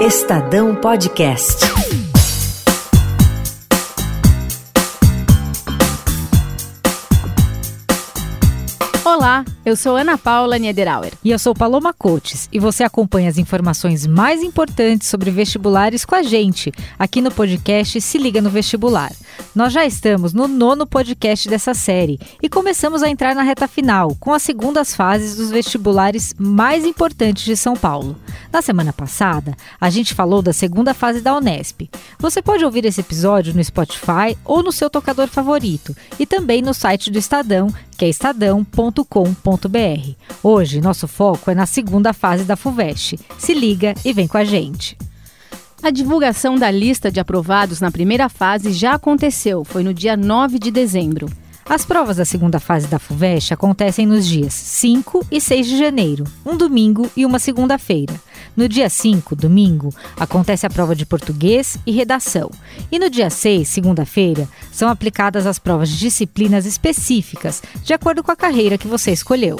Estadão Podcast. Olá, eu sou Ana Paula Niederauer. E eu sou Paloma Coates. E você acompanha as informações mais importantes sobre vestibulares com a gente, aqui no podcast Se Liga no Vestibular. Nós já estamos no nono podcast dessa série e começamos a entrar na reta final, com as segundas fases dos vestibulares mais importantes de São Paulo. Na semana passada, a gente falou da segunda fase da Unesp. Você pode ouvir esse episódio no Spotify ou no seu tocador favorito e também no site do Estadão, que é estadão.com www.fuvest.com.br. Hoje, nosso foco é na segunda fase da FUVEST. Se liga e vem com a gente. A divulgação da lista de aprovados na primeira fase já aconteceu, foi no dia 9 de dezembro. As provas da segunda fase da FUVEST acontecem nos dias 5 e 6 de janeiro, um domingo e uma segunda-feira. No dia 5, domingo, acontece a prova de português e redação. E no dia 6, segunda-feira, são aplicadas as provas de disciplinas específicas, de acordo com a carreira que você escolheu.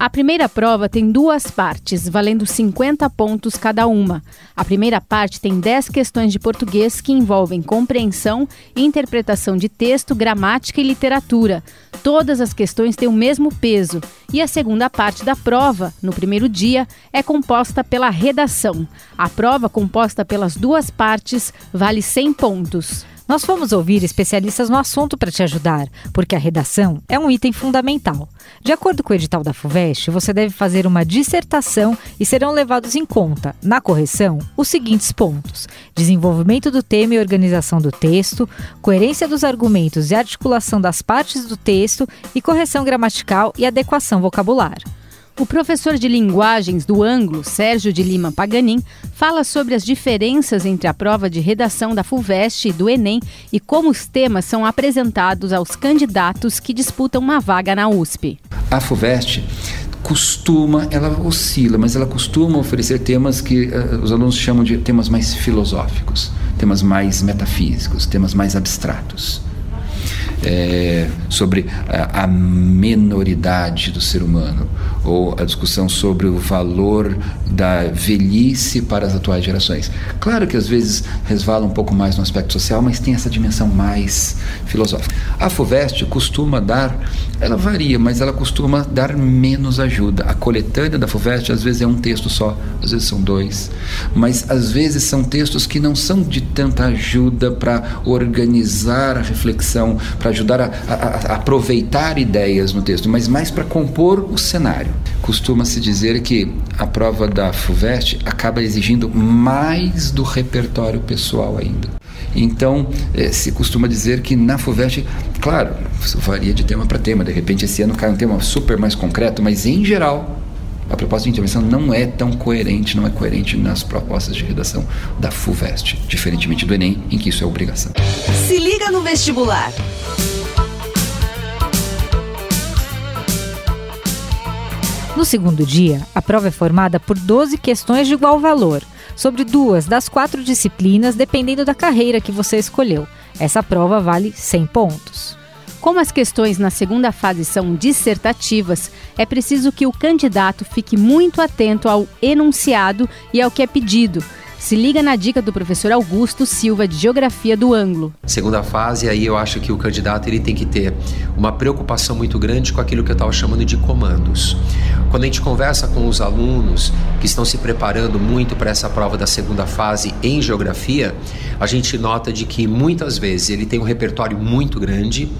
A primeira prova tem duas partes, valendo 50 pontos cada uma. A primeira parte tem 10 questões de português que envolvem compreensão, interpretação de texto, gramática e literatura. Todas as questões têm o mesmo peso. E a segunda parte da prova, no primeiro dia, é composta pela redação. A prova, composta pelas duas partes, vale 100 pontos. Nós fomos ouvir especialistas no assunto para te ajudar, porque a redação é um item fundamental. De acordo com o edital da FUVEST, você deve fazer uma dissertação e serão levados em conta, na correção, os seguintes pontos: desenvolvimento do tema e organização do texto, coerência dos argumentos e articulação das partes do texto e correção gramatical e adequação vocabular. O professor de linguagens do Anglo, Sérgio de Lima Paganin, fala sobre as diferenças entre a prova de redação da FUVEST e do Enem e como os temas são apresentados aos candidatos que disputam uma vaga na USP. A FUVEST costuma, ela oscila, mas ela costuma oferecer temas que uh, os alunos chamam de temas mais filosóficos, temas mais metafísicos, temas mais abstratos é, sobre a, a menoridade do ser humano, ou a discussão sobre o valor da velhice para as atuais gerações. Claro que às vezes resvala um pouco mais no aspecto social, mas tem essa dimensão mais filosófica. A FUVEST costuma dar, ela varia, mas ela costuma dar menos ajuda. A coletânea da FUVEST às vezes é um texto só, às vezes são dois, mas às vezes são textos que não são de tanta ajuda para organizar a reflexão, para ajudar a, a, a, aproveitar ideias no texto, mas mais para compor o cenário. Costuma-se dizer que a prova da FUVEST acaba exigindo mais do repertório pessoal ainda. Então, eh, se costuma dizer que na FUVEST, claro, varia de tema para tema, de repente esse ano cai um tema super mais concreto, mas em geral, a proposta de intervenção não é tão coerente, não é coerente nas propostas de redação da FUVEST, diferentemente do Enem, em que isso é obrigação. Se liga no vestibular. No segundo dia, a prova é formada por 12 questões de igual valor, sobre duas das quatro disciplinas, dependendo da carreira que você escolheu. Essa prova vale 100 pontos. Como as questões na segunda fase são dissertativas, é preciso que o candidato fique muito atento ao enunciado e ao que é pedido, se liga na dica do professor Augusto Silva de Geografia do Ângulo. Segunda fase, aí eu acho que o candidato ele tem que ter uma preocupação muito grande com aquilo que eu estava chamando de comandos. Quando a gente conversa com os alunos que estão se preparando muito para essa prova da segunda fase em geografia, a gente nota de que muitas vezes ele tem um repertório muito grande,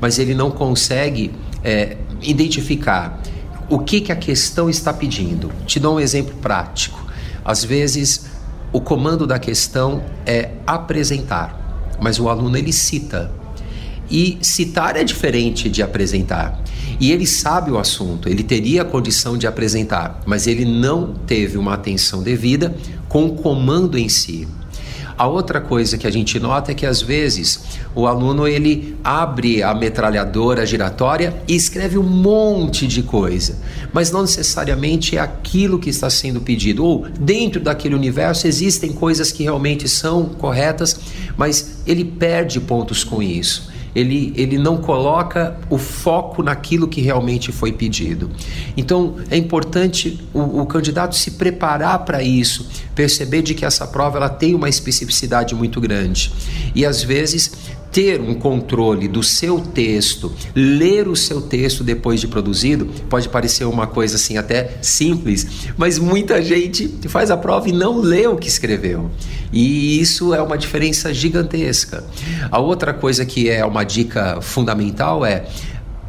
mas ele não consegue é, identificar o que, que a questão está pedindo. Te dou um exemplo prático. Às vezes o comando da questão é apresentar, mas o aluno ele cita. E citar é diferente de apresentar. E ele sabe o assunto, ele teria a condição de apresentar, mas ele não teve uma atenção devida com o comando em si. A outra coisa que a gente nota é que às vezes o aluno ele abre a metralhadora giratória e escreve um monte de coisa, mas não necessariamente é aquilo que está sendo pedido. Ou dentro daquele universo existem coisas que realmente são corretas, mas ele perde pontos com isso. Ele, ele não coloca o foco naquilo que realmente foi pedido. Então é importante o, o candidato se preparar para isso, perceber de que essa prova ela tem uma especificidade muito grande e às vezes ter um controle do seu texto, ler o seu texto depois de produzido, pode parecer uma coisa assim até simples, mas muita gente faz a prova e não lê o que escreveu. E isso é uma diferença gigantesca. A outra coisa que é uma dica fundamental é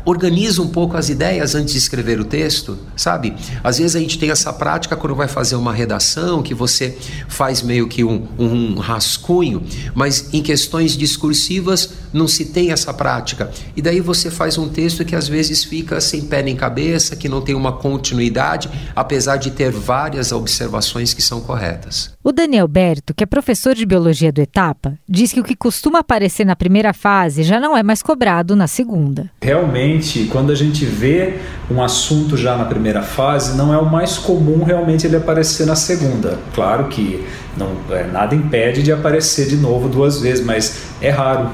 organiza um pouco as ideias antes de escrever o texto, sabe? Às vezes a gente tem essa prática quando vai fazer uma redação, que você faz meio que um, um rascunho, mas em questões discursivas não se tem essa prática. E daí você faz um texto que às vezes fica sem pé nem cabeça, que não tem uma continuidade, apesar de ter várias observações que são corretas. O Daniel Berto, que é professor de biologia do Etapa, diz que o que costuma aparecer na primeira fase já não é mais cobrado na segunda. Realmente, quando a gente vê um assunto já na primeira fase, não é o mais comum realmente ele aparecer na segunda. Claro que não, é, nada impede de aparecer de novo duas vezes, mas é raro.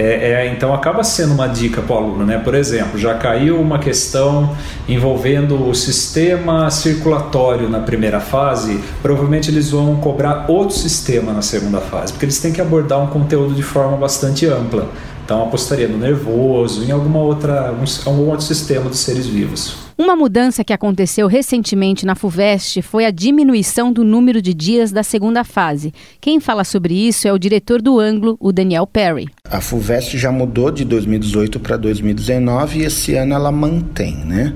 É, é, então acaba sendo uma dica para o aluno, né? Por exemplo, já caiu uma questão envolvendo o sistema circulatório na primeira fase, provavelmente eles vão cobrar outro sistema na segunda fase, porque eles têm que abordar um conteúdo de forma bastante ampla. Então apostaria no nervoso, em alguma outra, um, algum outro sistema dos seres vivos. Uma mudança que aconteceu recentemente na FUVEST foi a diminuição do número de dias da segunda fase. Quem fala sobre isso é o diretor do ângulo, o Daniel Perry. A FUVEST já mudou de 2018 para 2019 e esse ano ela mantém, né?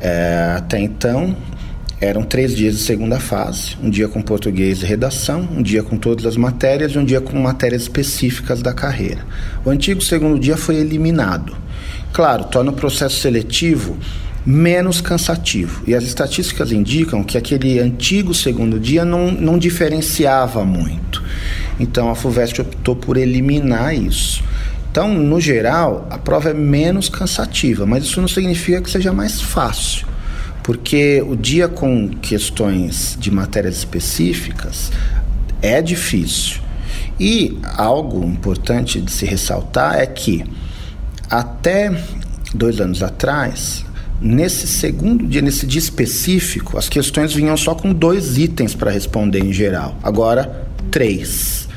É, até então, eram três dias de segunda fase: um dia com português e redação, um dia com todas as matérias e um dia com matérias específicas da carreira. O antigo segundo dia foi eliminado. Claro, torna o processo seletivo menos cansativo. E as estatísticas indicam que aquele antigo segundo dia não, não diferenciava muito. Então a FUVEST optou por eliminar isso. Então, no geral, a prova é menos cansativa, mas isso não significa que seja mais fácil, porque o dia com questões de matérias específicas é difícil. E algo importante de se ressaltar é que até dois anos atrás, Nesse segundo dia, nesse dia específico, as questões vinham só com dois itens para responder em geral. Agora, três.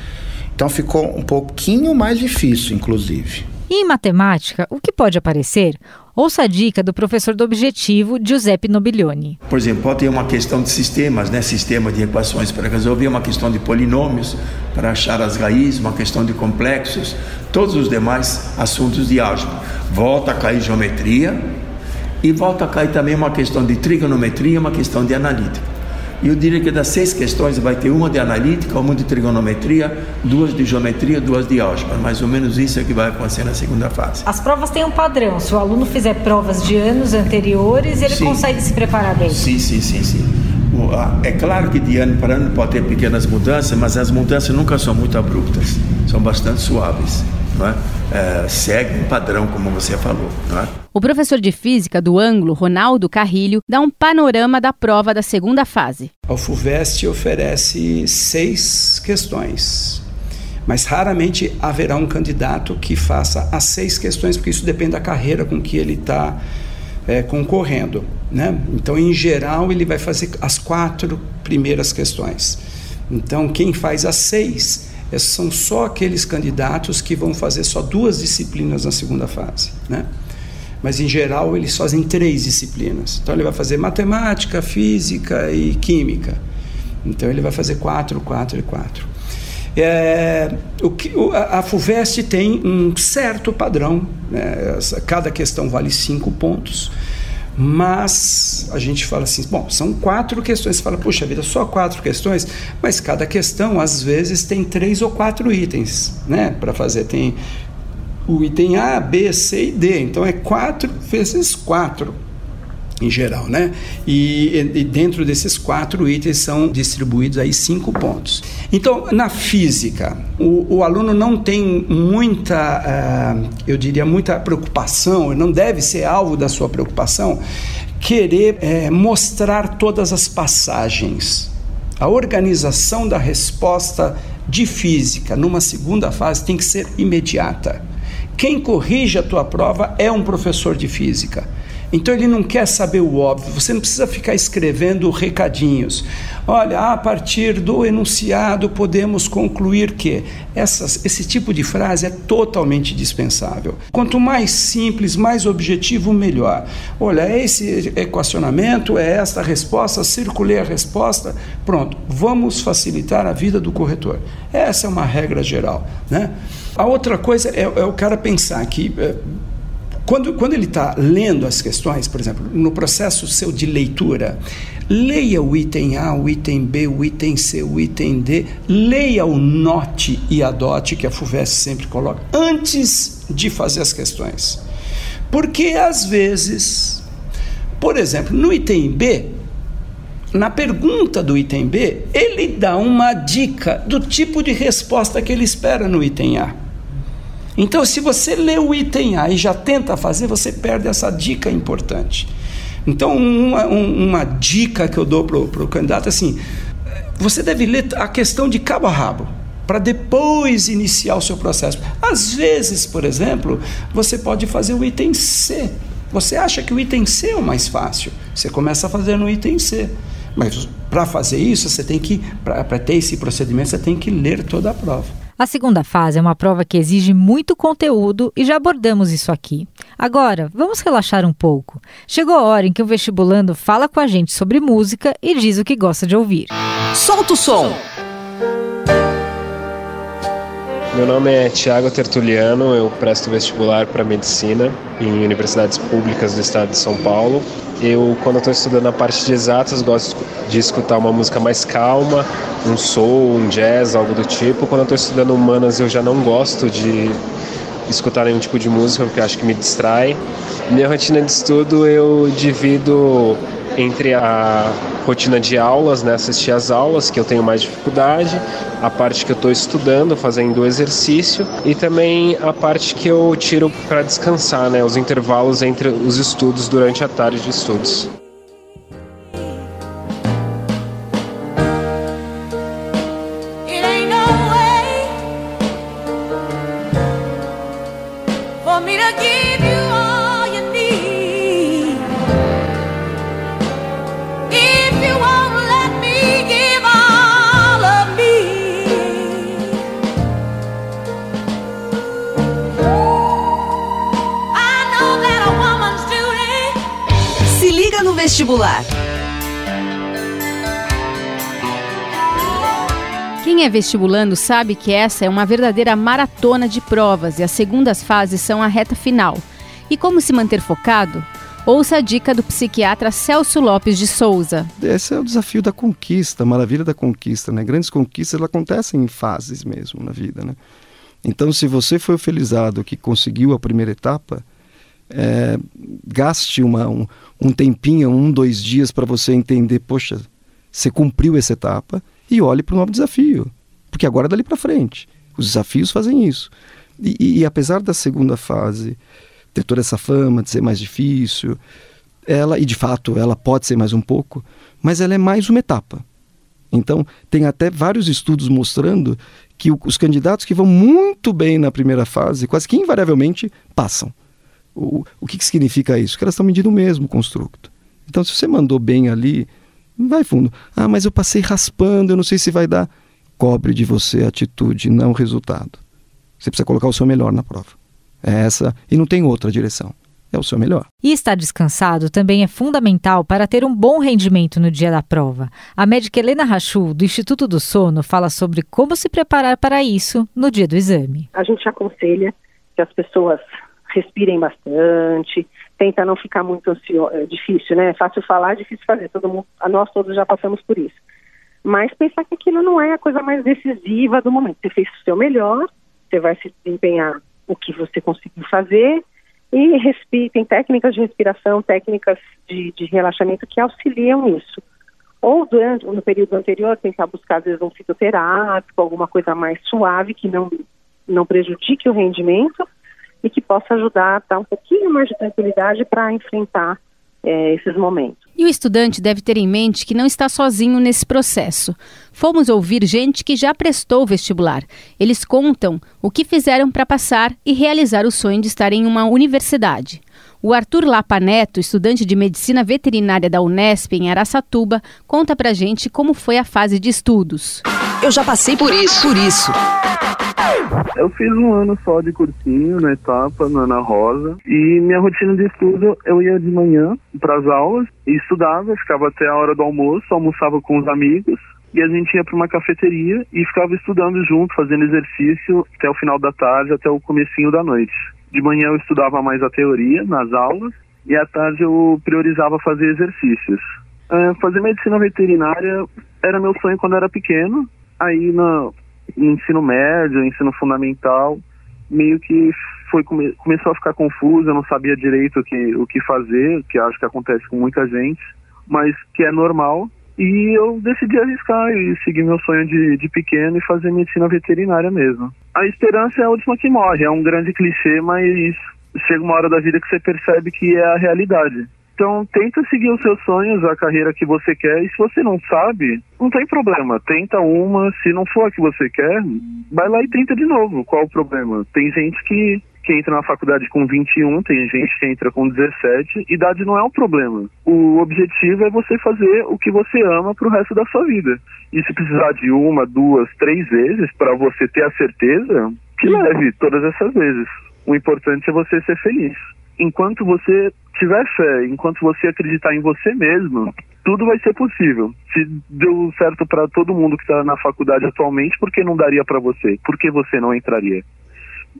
Então ficou um pouquinho mais difícil, inclusive. E em matemática, o que pode aparecer? Ouça a dica do professor do Objetivo, Giuseppe Nobilioni. Por exemplo, pode ter uma questão de sistemas, né? sistema de equações para resolver, uma questão de polinômios para achar as raízes, uma questão de complexos, todos os demais assuntos de álgebra. Volta a cair geometria, e volta a cair também uma questão de trigonometria, uma questão de analítica. E eu diria que das seis questões vai ter uma de analítica, uma de trigonometria, duas de geometria, duas de álgebra. Mais ou menos isso é que vai acontecer na segunda fase. As provas têm um padrão. Se o aluno fizer provas de anos anteriores, ele sim. consegue se preparar bem. Sim, sim, sim, sim. É claro que de ano para ano pode ter pequenas mudanças, mas as mudanças nunca são muito abruptas, são bastante suaves. Não é? É, segue um padrão, como você falou. Não é? O professor de física do ângulo, Ronaldo Carrilho, dá um panorama da prova da segunda fase. A FUVEST oferece seis questões, mas raramente haverá um candidato que faça as seis questões, porque isso depende da carreira com que ele está é, concorrendo. Né? Então, em geral, ele vai fazer as quatro primeiras questões. Então, quem faz as seis são só aqueles candidatos que vão fazer só duas disciplinas na segunda fase. Né? mas em geral eles fazem três disciplinas. Então ele vai fazer matemática, física e química. Então ele vai fazer quatro, quatro e quatro. É, o que, a FUVEST tem um certo padrão, né? cada questão vale cinco pontos, mas a gente fala assim: bom, são quatro questões. Você fala, puxa vida, só quatro questões, mas cada questão às vezes tem três ou quatro itens né, para fazer. Tem o item A, B, C e D. Então é 4 vezes 4 em geral, né? E, e, dentro desses quatro itens são distribuídos aí cinco pontos. Então, na física, o, o aluno não tem muita, uh, eu diria, muita preocupação, não deve ser alvo da sua preocupação, querer uh, mostrar todas as passagens. A organização da resposta de física numa segunda fase tem que ser imediata quem corrige a tua prova é um professor de física. Então ele não quer saber o óbvio, você não precisa ficar escrevendo recadinhos. Olha, a partir do enunciado podemos concluir que essas, esse tipo de frase é totalmente dispensável. Quanto mais simples, mais objetivo, melhor. Olha, esse equacionamento, é esta resposta, circulei a resposta, pronto, vamos facilitar a vida do corretor. Essa é uma regra geral. Né? A outra coisa é, é o cara pensar que. É, quando, quando ele está lendo as questões, por exemplo, no processo seu de leitura, leia o item A, o item B, o item C, o item D, leia o note e adote que a FUVEST sempre coloca, antes de fazer as questões. Porque às vezes, por exemplo, no item B, na pergunta do item B, ele dá uma dica do tipo de resposta que ele espera no item A. Então, se você lê o item A e já tenta fazer, você perde essa dica importante. Então, uma, uma dica que eu dou para o candidato é assim: você deve ler a questão de cabo a rabo para depois iniciar o seu processo. Às vezes, por exemplo, você pode fazer o item C. Você acha que o item C é o mais fácil. Você começa a fazer no item C. Mas para fazer isso, você tem que, para ter esse procedimento, você tem que ler toda a prova. A segunda fase é uma prova que exige muito conteúdo e já abordamos isso aqui. Agora, vamos relaxar um pouco. Chegou a hora em que o vestibulando fala com a gente sobre música e diz o que gosta de ouvir. Solta o som! Meu nome é Tiago Tertuliano, eu presto vestibular para medicina em universidades públicas do estado de São Paulo. Eu, quando estou estudando a parte de exatas, gosto de escutar uma música mais calma, um soul, um jazz, algo do tipo. Quando estou estudando humanas, eu já não gosto de escutar nenhum tipo de música porque acho que me distrai. Minha rotina de estudo eu divido entre a rotina de aulas, né, assistir às aulas, que eu tenho mais dificuldade, a parte que eu estou estudando, fazendo exercício, e também a parte que eu tiro para descansar, né, os intervalos entre os estudos durante a tarde de estudos. Vestibular. Quem é vestibulando sabe que essa é uma verdadeira maratona de provas e as segundas fases são a reta final. E como se manter focado? Ouça a dica do psiquiatra Celso Lopes de Souza. Esse é o desafio da conquista, a maravilha da conquista, né? Grandes conquistas elas acontecem em fases mesmo na vida, né? Então, se você foi o felizado que conseguiu a primeira etapa, é, gaste uma, um, um tempinho, um, dois dias para você entender, poxa, você cumpriu essa etapa e olhe para o novo desafio, porque agora é dali para frente. Os desafios fazem isso. E, e, e, apesar da segunda fase ter toda essa fama de ser mais difícil, ela, e de fato ela pode ser mais um pouco, mas ela é mais uma etapa. Então, tem até vários estudos mostrando que o, os candidatos que vão muito bem na primeira fase, quase que invariavelmente passam. O, o que, que significa isso? Que elas estão medindo o mesmo construto. Então, se você mandou bem ali, vai fundo. Ah, mas eu passei raspando, eu não sei se vai dar. Cobre de você a atitude, não o resultado. Você precisa colocar o seu melhor na prova. É essa, e não tem outra direção. É o seu melhor. E estar descansado também é fundamental para ter um bom rendimento no dia da prova. A médica Helena Rachu, do Instituto do Sono, fala sobre como se preparar para isso no dia do exame. A gente aconselha que as pessoas respirem bastante, tenta não ficar muito ansioso, é difícil, né? É fácil falar, difícil fazer, todo mundo, nós todos já passamos por isso. Mas pensar que aquilo não é a coisa mais decisiva do momento. Você fez o seu melhor, você vai se desempenhar o que você conseguiu fazer e respire, tem técnicas de respiração, técnicas de, de relaxamento que auxiliam isso. Ou durante, no período anterior, tentar buscar, às vezes, um fitoterápico, alguma coisa mais suave que não, não prejudique o rendimento, e que possa ajudar a dar um pouquinho mais de tranquilidade para enfrentar é, esses momentos. E o estudante deve ter em mente que não está sozinho nesse processo. Fomos ouvir gente que já prestou o vestibular. Eles contam o que fizeram para passar e realizar o sonho de estar em uma universidade. O Arthur Lapa Neto, estudante de medicina veterinária da Unesp em Araçatuba, conta pra gente como foi a fase de estudos. Eu já passei por isso, por isso. Eu fiz um ano só de cursinho na etapa, na Ana Rosa, e minha rotina de estudo, eu ia de manhã para as aulas e estudava, ficava até a hora do almoço, almoçava com os amigos, e a gente ia para uma cafeteria e ficava estudando junto, fazendo exercício até o final da tarde, até o comecinho da noite. De manhã eu estudava mais a teoria nas aulas e à tarde eu priorizava fazer exercícios. Uh, fazer medicina veterinária era meu sonho quando era pequeno. Aí no ensino médio, ensino fundamental, meio que foi come, começou a ficar confuso, eu não sabia direito o que, o que fazer, que acho que acontece com muita gente, mas que é normal. E eu decidi arriscar e seguir meu sonho de, de pequeno e fazer medicina veterinária mesmo. A esperança é a última que morre, é um grande clichê, mas chega uma hora da vida que você percebe que é a realidade. Então, tenta seguir os seus sonhos, a carreira que você quer, e se você não sabe, não tem problema. Tenta uma, se não for a que você quer, vai lá e tenta de novo. Qual o problema? Tem gente que que entra na faculdade com 21, tem gente que entra com 17. Idade não é um problema. O objetivo é você fazer o que você ama pro resto da sua vida. E se precisar de uma, duas, três vezes para você ter a certeza, que leve todas essas vezes. O importante é você ser feliz. Enquanto você tiver fé, enquanto você acreditar em você mesmo, tudo vai ser possível. Se deu certo para todo mundo que está na faculdade atualmente, por que não daria para você? Por que você não entraria?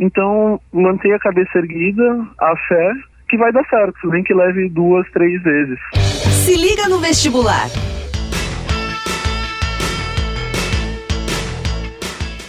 Então, mantenha a cabeça erguida, a fé, que vai dar certo, nem que leve duas, três vezes. Se liga no vestibular.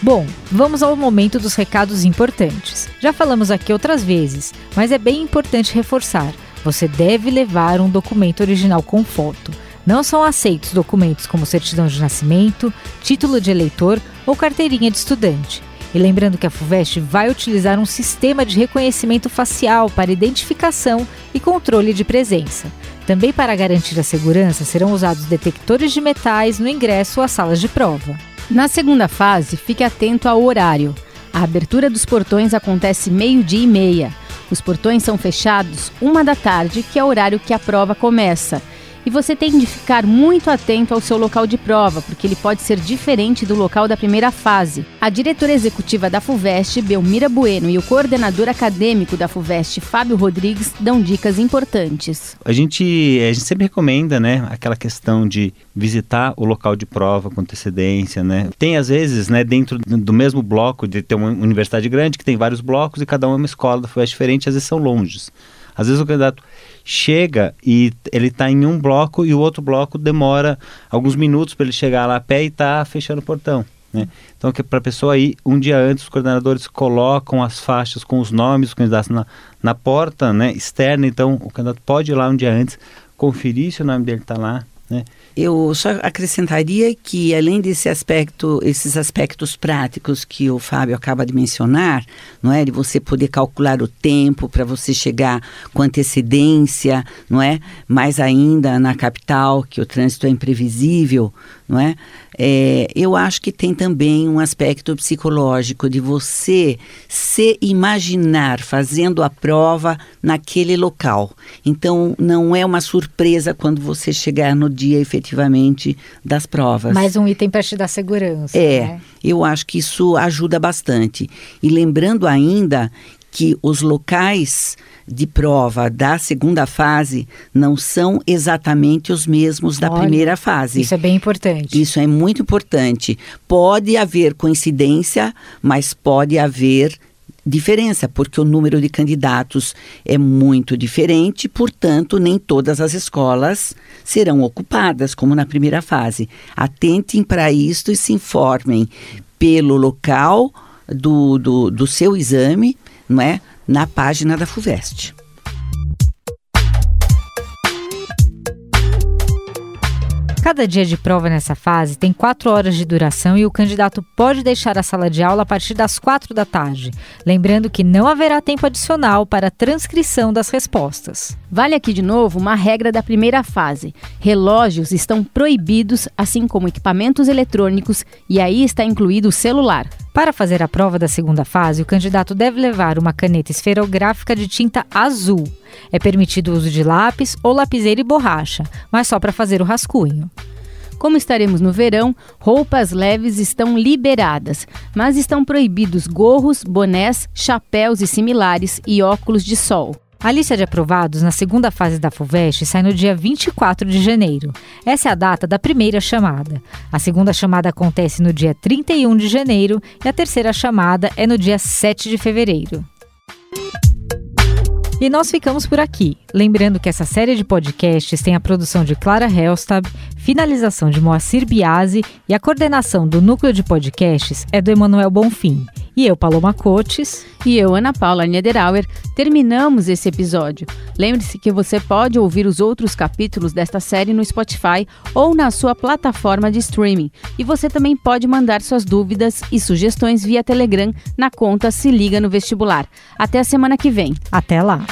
Bom, vamos ao momento dos recados importantes. Já falamos aqui outras vezes, mas é bem importante reforçar. Você deve levar um documento original com foto. Não são aceitos documentos como certidão de nascimento, título de eleitor ou carteirinha de estudante. E lembrando que a FUVEST vai utilizar um sistema de reconhecimento facial para identificação e controle de presença. Também para garantir a segurança, serão usados detectores de metais no ingresso às salas de prova. Na segunda fase, fique atento ao horário. A abertura dos portões acontece meio-dia e meia. Os portões são fechados uma da tarde, que é o horário que a prova começa, e você tem de ficar muito atento ao seu local de prova, porque ele pode ser diferente do local da primeira fase. A diretora executiva da FUVEST, Belmira Bueno, e o coordenador acadêmico da FUVEST, Fábio Rodrigues, dão dicas importantes. A gente, a gente sempre recomenda, né, aquela questão de visitar o local de prova com antecedência, né? Tem às vezes, né, dentro do mesmo bloco, de ter uma universidade grande que tem vários blocos e cada uma é uma escola da FUVEST diferente, às vezes são longes. Às vezes o candidato chega e ele está em um bloco e o outro bloco demora alguns minutos para ele chegar lá a pé e está fechando o portão. Né? Então, para a pessoa ir um dia antes, os coordenadores colocam as faixas com os nomes dos candidatos na, na porta né, externa. Então, o candidato pode ir lá um dia antes, conferir se o nome dele está lá. Né? Eu só acrescentaria que, além desse aspecto, esses aspectos práticos que o Fábio acaba de mencionar, não é, de você poder calcular o tempo para você chegar com antecedência, não é? Mais ainda na capital, que o trânsito é imprevisível, não é? É? eu acho que tem também um aspecto psicológico de você se imaginar fazendo a prova naquele local. Então, não é uma surpresa quando você chegar no dia efetivamente das provas. Mais um item para te dar segurança. É, né? eu acho que isso ajuda bastante. E lembrando ainda que os locais de prova da segunda fase não são exatamente os mesmos da Olha, primeira fase. Isso é bem importante. Isso é muito importante. Pode haver coincidência, mas pode haver diferença, porque o número de candidatos é muito diferente, portanto, nem todas as escolas serão ocupadas, como na primeira fase. Atentem para isto e se informem pelo local do, do, do seu exame, não é? Na página da FUVEST. Cada dia de prova nessa fase tem quatro horas de duração e o candidato pode deixar a sala de aula a partir das quatro da tarde. Lembrando que não haverá tempo adicional para a transcrição das respostas. Vale aqui de novo uma regra da primeira fase: relógios estão proibidos, assim como equipamentos eletrônicos, e aí está incluído o celular. Para fazer a prova da segunda fase, o candidato deve levar uma caneta esferográfica de tinta azul. É permitido o uso de lápis ou lapiseira e borracha, mas só para fazer o rascunho. Como estaremos no verão, roupas leves estão liberadas, mas estão proibidos gorros, bonés, chapéus e similares e óculos de sol. A lista de aprovados na segunda fase da FUVEST sai no dia 24 de janeiro. Essa é a data da primeira chamada. A segunda chamada acontece no dia 31 de janeiro e a terceira chamada é no dia 7 de fevereiro. E nós ficamos por aqui. Lembrando que essa série de podcasts tem a produção de Clara Helstab, finalização de Moacir Biasi e a coordenação do núcleo de podcasts é do Emanuel Bonfim. E eu, Paloma Cotes. E eu, Ana Paula Niederauer, terminamos esse episódio. Lembre-se que você pode ouvir os outros capítulos desta série no Spotify ou na sua plataforma de streaming. E você também pode mandar suas dúvidas e sugestões via Telegram na conta Se Liga no Vestibular. Até a semana que vem. Até lá!